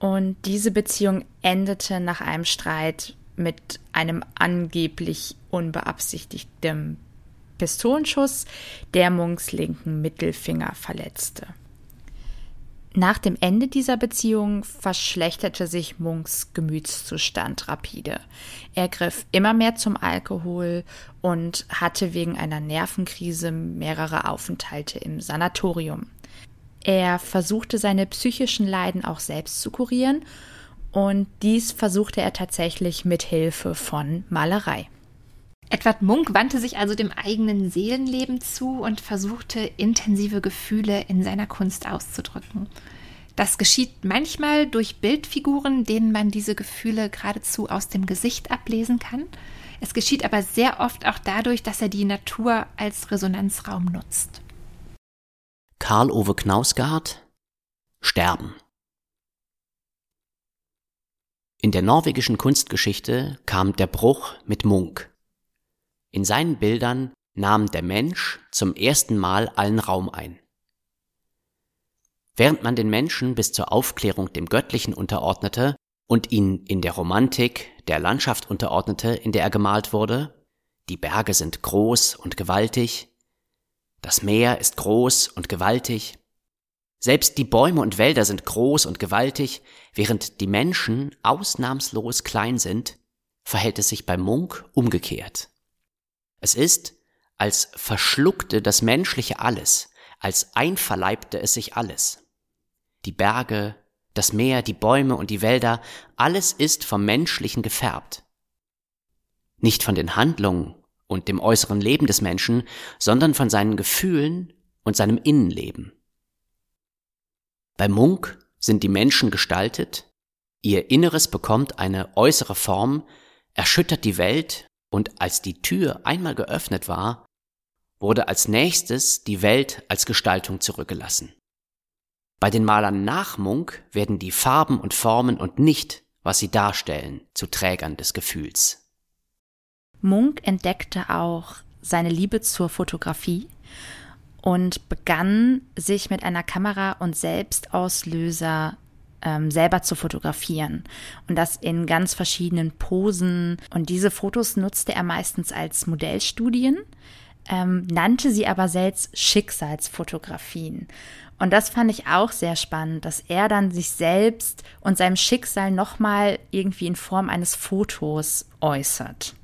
Und diese Beziehung endete nach einem Streit mit einem angeblich unbeabsichtigten Pistolenschuss, der Munks linken Mittelfinger verletzte. Nach dem Ende dieser Beziehung verschlechterte sich Munks Gemütszustand rapide. Er griff immer mehr zum Alkohol und hatte wegen einer Nervenkrise mehrere Aufenthalte im Sanatorium. Er versuchte seine psychischen Leiden auch selbst zu kurieren und dies versuchte er tatsächlich mit Hilfe von Malerei. Edward Munk wandte sich also dem eigenen Seelenleben zu und versuchte intensive Gefühle in seiner Kunst auszudrücken. Das geschieht manchmal durch Bildfiguren, denen man diese Gefühle geradezu aus dem Gesicht ablesen kann. Es geschieht aber sehr oft auch dadurch, dass er die Natur als Resonanzraum nutzt. Karl Ove Knausgard Sterben In der norwegischen Kunstgeschichte kam der Bruch mit Munk. In seinen Bildern nahm der Mensch zum ersten Mal allen Raum ein. Während man den Menschen bis zur Aufklärung dem Göttlichen unterordnete und ihn in der Romantik der Landschaft unterordnete, in der er gemalt wurde, die Berge sind groß und gewaltig, das Meer ist groß und gewaltig, selbst die Bäume und Wälder sind groß und gewaltig, während die Menschen ausnahmslos klein sind, verhält es sich bei Munk umgekehrt. Es ist, als verschluckte das Menschliche alles, als einverleibte es sich alles. Die Berge, das Meer, die Bäume und die Wälder, alles ist vom Menschlichen gefärbt. Nicht von den Handlungen und dem äußeren Leben des Menschen, sondern von seinen Gefühlen und seinem Innenleben. Bei Munk sind die Menschen gestaltet, ihr Inneres bekommt eine äußere Form, erschüttert die Welt und als die Tür einmal geöffnet war, wurde als nächstes die Welt als Gestaltung zurückgelassen. Bei den Malern nach Munk werden die Farben und Formen und nicht, was sie darstellen, zu Trägern des Gefühls. Munk entdeckte auch seine Liebe zur Fotografie und begann sich mit einer Kamera und Selbstauslöser ähm, selber zu fotografieren und das in ganz verschiedenen Posen. Und diese Fotos nutzte er meistens als Modellstudien, ähm, nannte sie aber selbst Schicksalsfotografien. Und das fand ich auch sehr spannend, dass er dann sich selbst und seinem Schicksal nochmal irgendwie in Form eines Fotos äußert.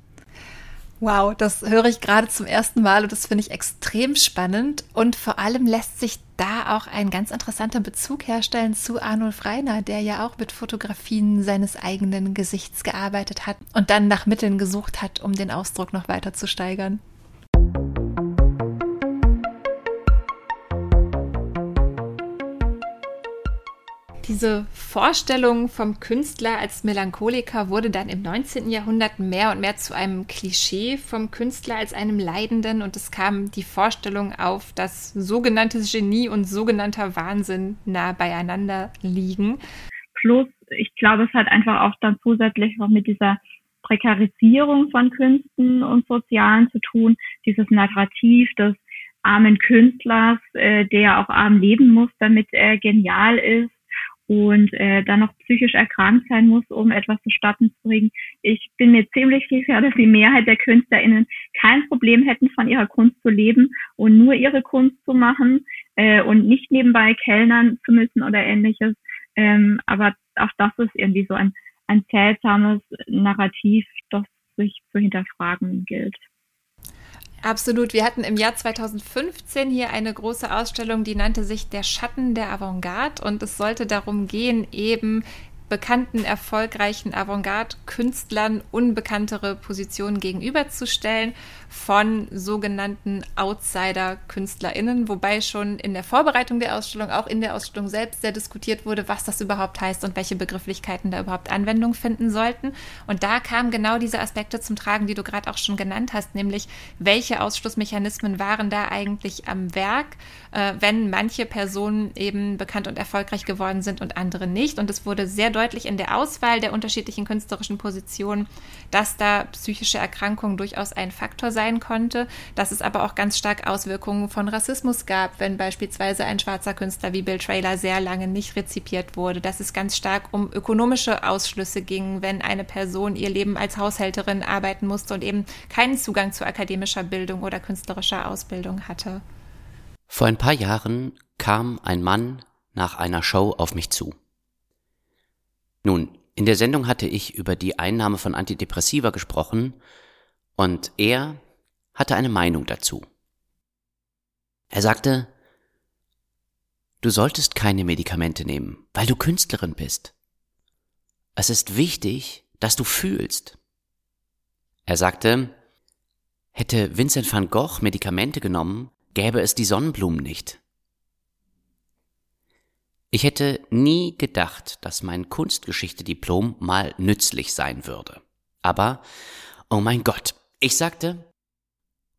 Wow, das höre ich gerade zum ersten Mal und das finde ich extrem spannend. Und vor allem lässt sich da auch ein ganz interessanter Bezug herstellen zu Arnulf Reiner, der ja auch mit Fotografien seines eigenen Gesichts gearbeitet hat und dann nach Mitteln gesucht hat, um den Ausdruck noch weiter zu steigern. Diese Vorstellung vom Künstler als Melancholiker wurde dann im 19. Jahrhundert mehr und mehr zu einem Klischee vom Künstler als einem Leidenden und es kam die Vorstellung auf, dass sogenanntes Genie und sogenannter Wahnsinn nah beieinander liegen. Plus, ich glaube, es hat einfach auch dann zusätzlich noch mit dieser Prekarisierung von Künsten und Sozialen zu tun, dieses Narrativ des armen Künstlers, äh, der auch arm leben muss, damit er genial ist und äh, dann noch psychisch erkrankt sein muss, um etwas zustande zu bringen. Ich bin mir ziemlich sicher, dass die Mehrheit der KünstlerInnen kein Problem hätten, von ihrer Kunst zu leben und nur ihre Kunst zu machen äh, und nicht nebenbei kellnern zu müssen oder ähnliches. Ähm, aber auch das ist irgendwie so ein, ein seltsames Narrativ, das sich zu hinterfragen gilt. Absolut. Wir hatten im Jahr 2015 hier eine große Ausstellung, die nannte sich Der Schatten der Avantgarde und es sollte darum gehen, eben bekannten, erfolgreichen Avantgarde-Künstlern unbekanntere Positionen gegenüberzustellen von sogenannten Outsider-KünstlerInnen, wobei schon in der Vorbereitung der Ausstellung, auch in der Ausstellung selbst sehr diskutiert wurde, was das überhaupt heißt und welche Begrifflichkeiten da überhaupt Anwendung finden sollten. Und da kamen genau diese Aspekte zum Tragen, die du gerade auch schon genannt hast, nämlich welche Ausschlussmechanismen waren da eigentlich am Werk, äh, wenn manche Personen eben bekannt und erfolgreich geworden sind und andere nicht. Und es wurde sehr deutlich in der Auswahl der unterschiedlichen künstlerischen Positionen, dass da psychische Erkrankung durchaus ein Faktor sein konnte, dass es aber auch ganz stark Auswirkungen von Rassismus gab, wenn beispielsweise ein schwarzer Künstler wie Bill Trailer sehr lange nicht rezipiert wurde, dass es ganz stark um ökonomische Ausschlüsse ging, wenn eine Person ihr Leben als Haushälterin arbeiten musste und eben keinen Zugang zu akademischer Bildung oder künstlerischer Ausbildung hatte. Vor ein paar Jahren kam ein Mann nach einer Show auf mich zu. Nun, in der Sendung hatte ich über die Einnahme von Antidepressiva gesprochen und er hatte eine Meinung dazu. Er sagte, du solltest keine Medikamente nehmen, weil du Künstlerin bist. Es ist wichtig, dass du fühlst. Er sagte, hätte Vincent van Gogh Medikamente genommen, gäbe es die Sonnenblumen nicht. Ich hätte nie gedacht, dass mein Kunstgeschichte-Diplom mal nützlich sein würde. Aber, oh mein Gott, ich sagte,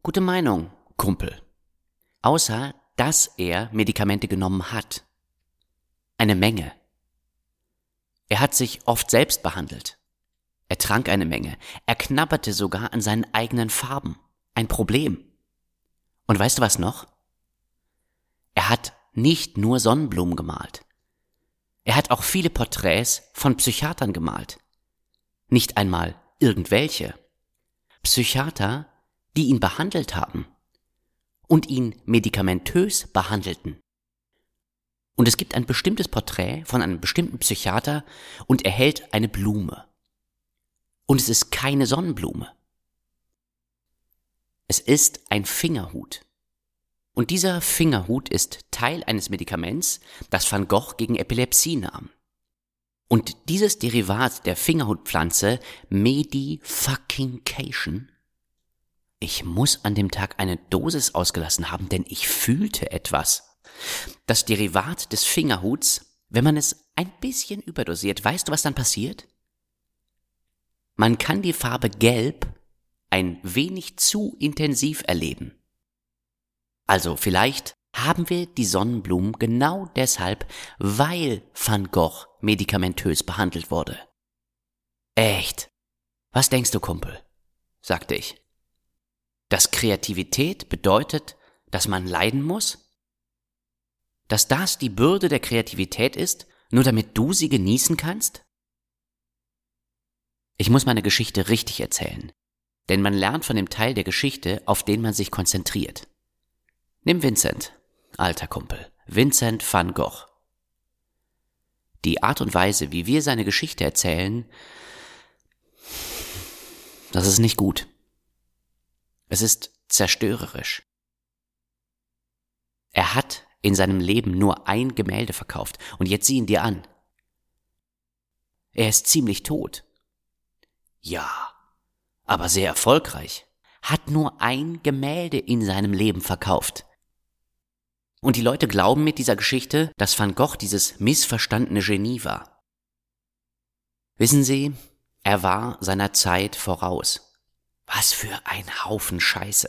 gute Meinung, Kumpel. Außer, dass er Medikamente genommen hat. Eine Menge. Er hat sich oft selbst behandelt. Er trank eine Menge. Er knabberte sogar an seinen eigenen Farben. Ein Problem. Und weißt du was noch? Er hat nicht nur Sonnenblumen gemalt. Er hat auch viele Porträts von Psychiatern gemalt. Nicht einmal irgendwelche. Psychiater, die ihn behandelt haben und ihn medikamentös behandelten. Und es gibt ein bestimmtes Porträt von einem bestimmten Psychiater und er hält eine Blume. Und es ist keine Sonnenblume. Es ist ein Fingerhut. Und dieser Fingerhut ist Teil eines Medikaments, das Van Gogh gegen Epilepsie nahm. Und dieses Derivat der Fingerhutpflanze, Medifucking-Cation, ich muss an dem Tag eine Dosis ausgelassen haben, denn ich fühlte etwas. Das Derivat des Fingerhuts, wenn man es ein bisschen überdosiert, weißt du, was dann passiert? Man kann die Farbe Gelb ein wenig zu intensiv erleben. Also vielleicht haben wir die Sonnenblumen genau deshalb, weil Van Gogh medikamentös behandelt wurde. Echt? Was denkst du, Kumpel? sagte ich. Dass Kreativität bedeutet, dass man leiden muss? Dass das die Bürde der Kreativität ist, nur damit du sie genießen kannst? Ich muss meine Geschichte richtig erzählen, denn man lernt von dem Teil der Geschichte, auf den man sich konzentriert. Nimm Vincent, alter Kumpel, Vincent van Gogh. Die Art und Weise, wie wir seine Geschichte erzählen, das ist nicht gut. Es ist zerstörerisch. Er hat in seinem Leben nur ein Gemälde verkauft und jetzt sieh ihn dir an. Er ist ziemlich tot. Ja, aber sehr erfolgreich. Hat nur ein Gemälde in seinem Leben verkauft. Und die Leute glauben mit dieser Geschichte, dass Van Gogh dieses missverstandene Genie war. Wissen Sie, er war seiner Zeit voraus. Was für ein Haufen Scheiße.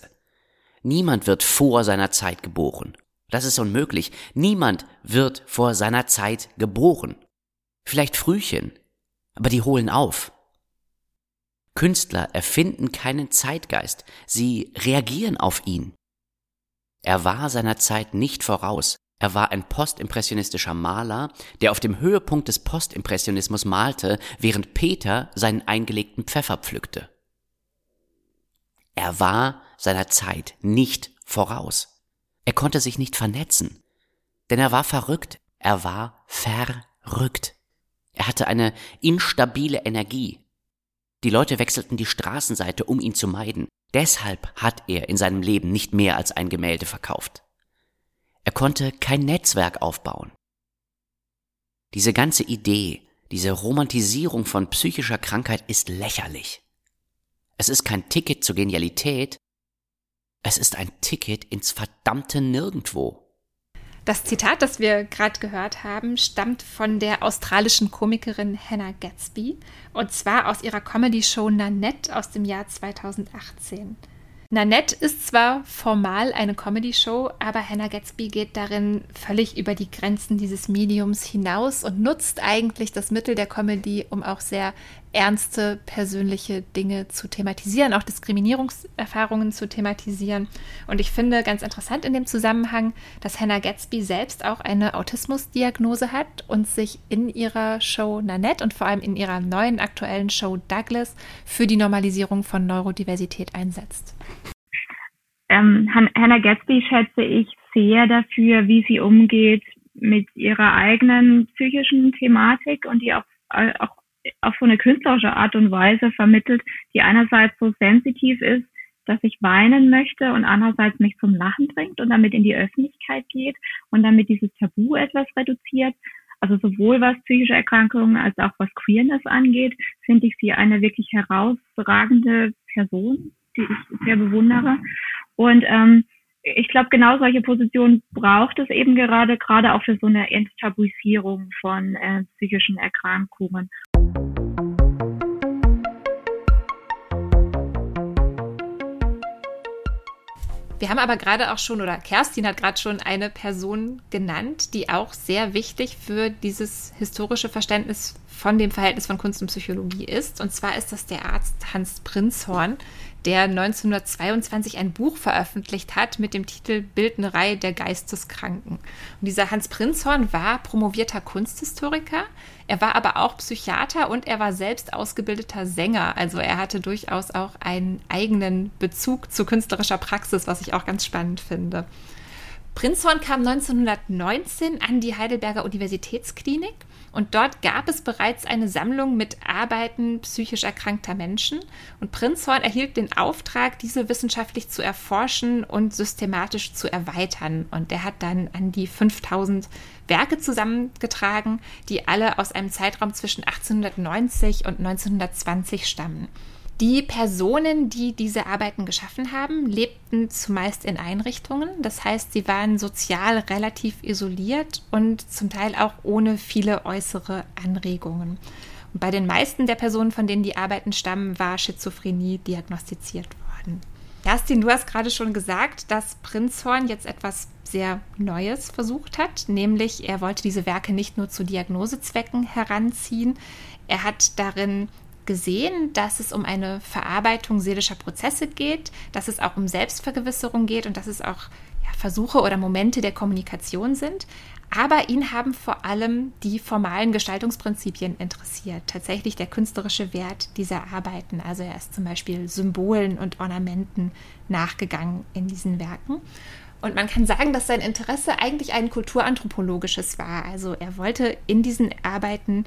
Niemand wird vor seiner Zeit geboren. Das ist unmöglich. Niemand wird vor seiner Zeit geboren. Vielleicht Frühchen, aber die holen auf. Künstler erfinden keinen Zeitgeist, sie reagieren auf ihn. Er war seiner Zeit nicht voraus. Er war ein postimpressionistischer Maler, der auf dem Höhepunkt des Postimpressionismus malte, während Peter seinen eingelegten Pfeffer pflückte. Er war seiner Zeit nicht voraus. Er konnte sich nicht vernetzen, denn er war verrückt, er war verrückt. Er hatte eine instabile Energie. Die Leute wechselten die Straßenseite, um ihn zu meiden. Deshalb hat er in seinem Leben nicht mehr als ein Gemälde verkauft. Er konnte kein Netzwerk aufbauen. Diese ganze Idee, diese Romantisierung von psychischer Krankheit ist lächerlich. Es ist kein Ticket zur Genialität, es ist ein Ticket ins verdammte Nirgendwo. Das Zitat, das wir gerade gehört haben, stammt von der australischen Komikerin Hannah Gatsby und zwar aus ihrer Comedy-Show Nanette aus dem Jahr 2018. Nanette ist zwar formal eine Comedy-Show, aber Hannah Gatsby geht darin völlig über die Grenzen dieses Mediums hinaus und nutzt eigentlich das Mittel der Comedy, um auch sehr ernste persönliche Dinge zu thematisieren, auch Diskriminierungserfahrungen zu thematisieren. Und ich finde ganz interessant in dem Zusammenhang, dass Hannah Gatsby selbst auch eine Autismusdiagnose hat und sich in ihrer Show Nanette und vor allem in ihrer neuen aktuellen Show Douglas für die Normalisierung von Neurodiversität einsetzt. Ähm, Hannah Gatsby schätze ich sehr dafür, wie sie umgeht mit ihrer eigenen psychischen Thematik und die auch, äh, auch auf so eine künstlerische Art und Weise vermittelt, die einerseits so sensitiv ist, dass ich weinen möchte und andererseits mich zum Lachen bringt und damit in die Öffentlichkeit geht und damit dieses Tabu etwas reduziert. Also sowohl was psychische Erkrankungen als auch was Queerness angeht, finde ich sie eine wirklich herausragende Person, die ich sehr bewundere. Und ähm, ich glaube, genau solche Positionen braucht es eben gerade, gerade auch für so eine Enttabuisierung von äh, psychischen Erkrankungen. Wir haben aber gerade auch schon, oder Kerstin hat gerade schon eine Person genannt, die auch sehr wichtig für dieses historische Verständnis von dem Verhältnis von Kunst und Psychologie ist. Und zwar ist das der Arzt Hans Prinzhorn, der 1922 ein Buch veröffentlicht hat mit dem Titel Bildnerei der Geisteskranken. Und dieser Hans Prinzhorn war promovierter Kunsthistoriker, er war aber auch Psychiater und er war selbst ausgebildeter Sänger. Also er hatte durchaus auch einen eigenen Bezug zu künstlerischer Praxis, was ich auch ganz spannend finde. Prinzhorn kam 1919 an die Heidelberger Universitätsklinik und dort gab es bereits eine Sammlung mit Arbeiten psychisch erkrankter Menschen. Und Prinzhorn erhielt den Auftrag, diese wissenschaftlich zu erforschen und systematisch zu erweitern. Und er hat dann an die 5000 Werke zusammengetragen, die alle aus einem Zeitraum zwischen 1890 und 1920 stammen. Die Personen, die diese Arbeiten geschaffen haben, lebten zumeist in Einrichtungen. Das heißt, sie waren sozial relativ isoliert und zum Teil auch ohne viele äußere Anregungen. Und bei den meisten der Personen, von denen die Arbeiten stammen, war Schizophrenie diagnostiziert worden. Kerstin, du hast gerade schon gesagt, dass Prinzhorn jetzt etwas sehr Neues versucht hat, nämlich er wollte diese Werke nicht nur zu Diagnosezwecken heranziehen, er hat darin gesehen, dass es um eine Verarbeitung seelischer Prozesse geht, dass es auch um Selbstvergewisserung geht und dass es auch ja, Versuche oder Momente der Kommunikation sind. Aber ihn haben vor allem die formalen Gestaltungsprinzipien interessiert, tatsächlich der künstlerische Wert dieser Arbeiten. Also er ist zum Beispiel Symbolen und Ornamenten nachgegangen in diesen Werken. Und man kann sagen, dass sein Interesse eigentlich ein kulturanthropologisches war. Also er wollte in diesen Arbeiten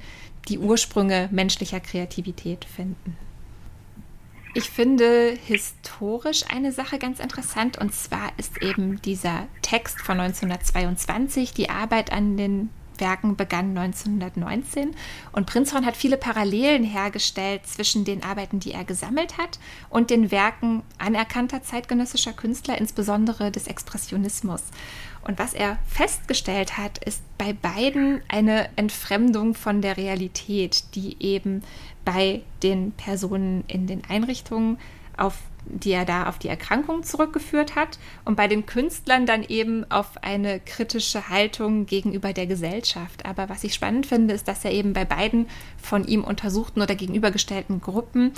die Ursprünge menschlicher Kreativität finden. Ich finde historisch eine Sache ganz interessant und zwar ist eben dieser Text von 1922, die Arbeit an den Werken begann 1919 und Prinzhorn hat viele Parallelen hergestellt zwischen den Arbeiten, die er gesammelt hat und den Werken anerkannter zeitgenössischer Künstler, insbesondere des Expressionismus. Und was er festgestellt hat, ist bei beiden eine Entfremdung von der Realität, die eben bei den Personen in den Einrichtungen auf die er da auf die Erkrankung zurückgeführt hat und bei den Künstlern dann eben auf eine kritische Haltung gegenüber der Gesellschaft. Aber was ich spannend finde, ist, dass er eben bei beiden von ihm untersuchten oder gegenübergestellten Gruppen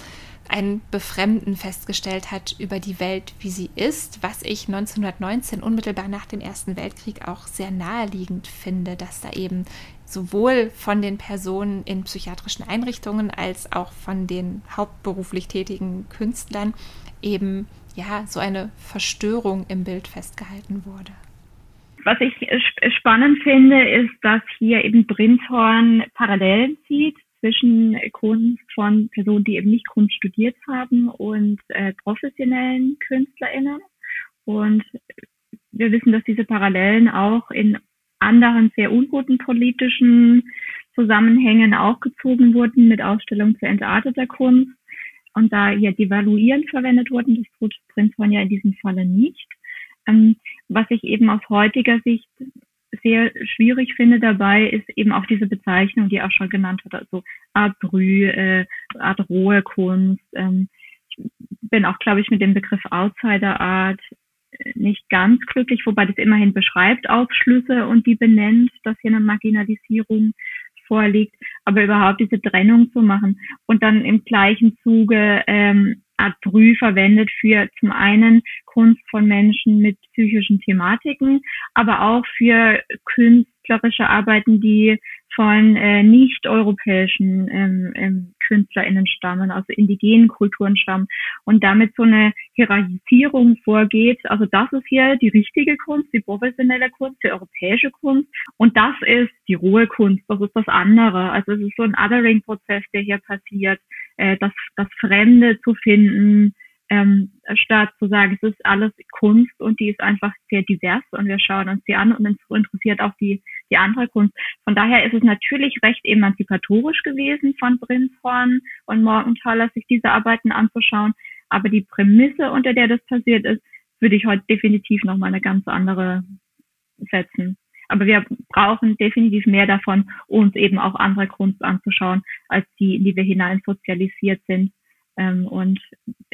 ein Befremden festgestellt hat über die Welt, wie sie ist, was ich 1919 unmittelbar nach dem Ersten Weltkrieg auch sehr naheliegend finde, dass da eben sowohl von den Personen in psychiatrischen Einrichtungen als auch von den hauptberuflich tätigen Künstlern eben ja so eine Verstörung im Bild festgehalten wurde. Was ich spannend finde, ist, dass hier eben Brinshorn Parallelen zieht zwischen Kunst von Personen, die eben nicht Kunst studiert haben und äh, professionellen KünstlerInnen. Und wir wissen, dass diese Parallelen auch in anderen sehr unguten politischen Zusammenhängen auch gezogen wurden mit Ausstellungen zu entarteter Kunst. Und da ja Devaluieren verwendet wurden, das tut Prinzhorn ja in diesem Falle nicht. Ähm, was ich eben aus heutiger Sicht sehr schwierig finde dabei, ist eben auch diese Bezeichnung, die auch schon genannt hat, also Art Brü, äh, Art rohe Kunst. Ähm, ich bin auch, glaube ich, mit dem Begriff Outsider Art nicht ganz glücklich, wobei das immerhin beschreibt Ausschlüsse und die benennt, dass hier eine Marginalisierung vorliegt, aber überhaupt diese Trennung zu machen und dann im gleichen Zuge ähm, Art verwendet für zum einen Kunst von Menschen mit psychischen Thematiken, aber auch für künstlerische Arbeiten, die von äh, nicht-europäischen ähm, ähm, KünstlerInnen stammen, also indigenen Kulturen stammen und damit so eine Hierarchisierung vorgeht. Also das ist hier die richtige Kunst, die professionelle Kunst, die europäische Kunst und das ist die rohe Kunst, das ist das andere. Also es ist so ein Othering-Prozess, der hier passiert, äh, das, das Fremde zu finden, ähm, statt zu sagen, es ist alles Kunst und die ist einfach sehr divers und wir schauen uns die an und uns interessiert auch die, die andere Kunst. Von daher ist es natürlich recht emanzipatorisch gewesen von Prinzhorn und Morgenthaler, sich diese Arbeiten anzuschauen. Aber die Prämisse, unter der das passiert ist, würde ich heute definitiv nochmal eine ganz andere setzen. Aber wir brauchen definitiv mehr davon, uns eben auch andere Kunst anzuschauen, als die, in die wir hinein sozialisiert sind ähm, und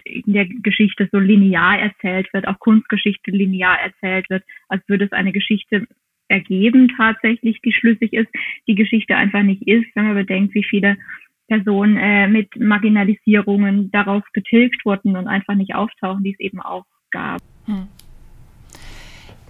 in der Geschichte so linear erzählt wird, auch Kunstgeschichte linear erzählt wird, als würde es eine Geschichte ergeben tatsächlich, die schlüssig ist, die Geschichte einfach nicht ist, wenn man bedenkt, wie viele Personen äh, mit Marginalisierungen darauf getilgt wurden und einfach nicht auftauchen, die es eben auch gab. Hm.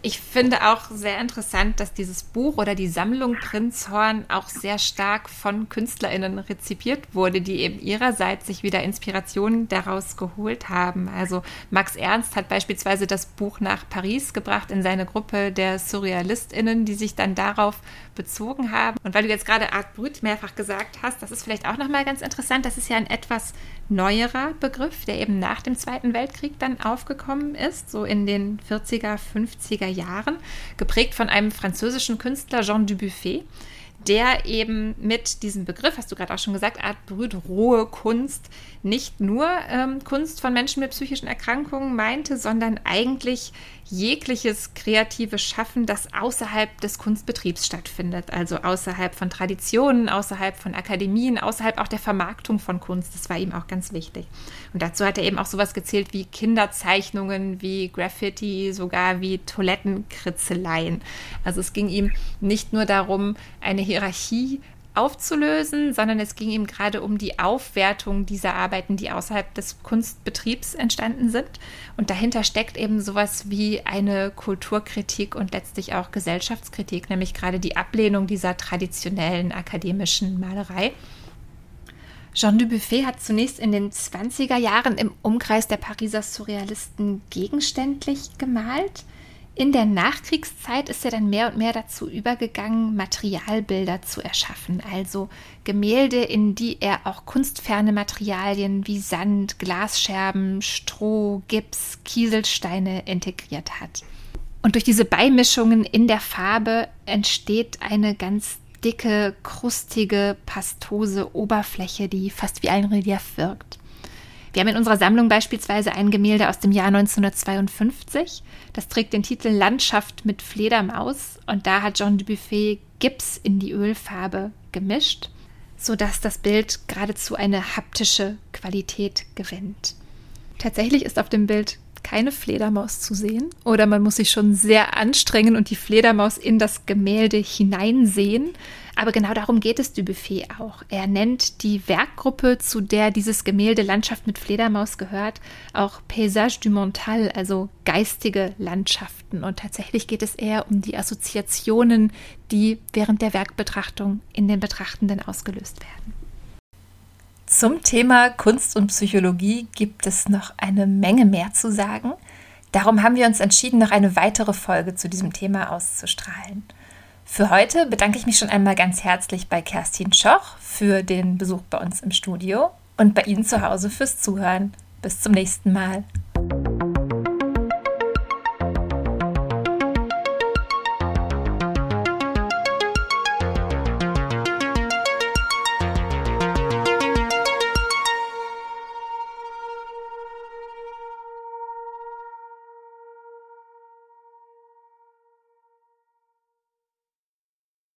Ich finde auch sehr interessant, dass dieses Buch oder die Sammlung Prinzhorn auch sehr stark von KünstlerInnen rezipiert wurde, die eben ihrerseits sich wieder Inspirationen daraus geholt haben. Also Max Ernst hat beispielsweise das Buch nach Paris gebracht in seine Gruppe der SurrealistInnen, die sich dann darauf bezogen haben. Und weil du jetzt gerade Art Brut mehrfach gesagt hast, das ist vielleicht auch nochmal ganz interessant. Das ist ja ein etwas neuerer Begriff, der eben nach dem Zweiten Weltkrieg dann aufgekommen ist, so in den 40er, 50er Jahren, geprägt von einem französischen Künstler Jean Dubuffet der eben mit diesem Begriff, hast du gerade auch schon gesagt, Art Brüt, rohe Kunst, nicht nur ähm, Kunst von Menschen mit psychischen Erkrankungen meinte, sondern eigentlich jegliches kreatives Schaffen, das außerhalb des Kunstbetriebs stattfindet, also außerhalb von Traditionen, außerhalb von Akademien, außerhalb auch der Vermarktung von Kunst. Das war ihm auch ganz wichtig. Und dazu hat er eben auch sowas gezählt wie Kinderzeichnungen, wie Graffiti, sogar wie Toilettenkritzeleien. Also es ging ihm nicht nur darum, eine Hierarchie aufzulösen, sondern es ging ihm gerade um die Aufwertung dieser Arbeiten, die außerhalb des Kunstbetriebs entstanden sind. Und dahinter steckt eben sowas wie eine Kulturkritik und letztlich auch Gesellschaftskritik, nämlich gerade die Ablehnung dieser traditionellen akademischen Malerei. Jean Dubuffet hat zunächst in den 20er Jahren im Umkreis der Pariser Surrealisten gegenständlich gemalt. In der Nachkriegszeit ist er dann mehr und mehr dazu übergegangen, Materialbilder zu erschaffen, also Gemälde, in die er auch kunstferne Materialien wie Sand, Glasscherben, Stroh, Gips, Kieselsteine integriert hat. Und durch diese Beimischungen in der Farbe entsteht eine ganz dicke, krustige, pastose Oberfläche, die fast wie ein Relief wirkt. Wir haben in unserer Sammlung beispielsweise ein Gemälde aus dem Jahr 1952. Das trägt den Titel Landschaft mit Fledermaus und da hat Jean Dubuffet Gips in die Ölfarbe gemischt, sodass das Bild geradezu eine haptische Qualität gewinnt. Tatsächlich ist auf dem Bild keine Fledermaus zu sehen oder man muss sich schon sehr anstrengen und die Fledermaus in das Gemälde hineinsehen. Aber genau darum geht es Dubuffet auch. Er nennt die Werkgruppe, zu der dieses Gemälde Landschaft mit Fledermaus gehört, auch Paysage du Montal, also geistige Landschaften. Und tatsächlich geht es eher um die Assoziationen, die während der Werkbetrachtung in den Betrachtenden ausgelöst werden. Zum Thema Kunst und Psychologie gibt es noch eine Menge mehr zu sagen. Darum haben wir uns entschieden, noch eine weitere Folge zu diesem Thema auszustrahlen. Für heute bedanke ich mich schon einmal ganz herzlich bei Kerstin Schoch für den Besuch bei uns im Studio und bei Ihnen zu Hause fürs Zuhören. Bis zum nächsten Mal.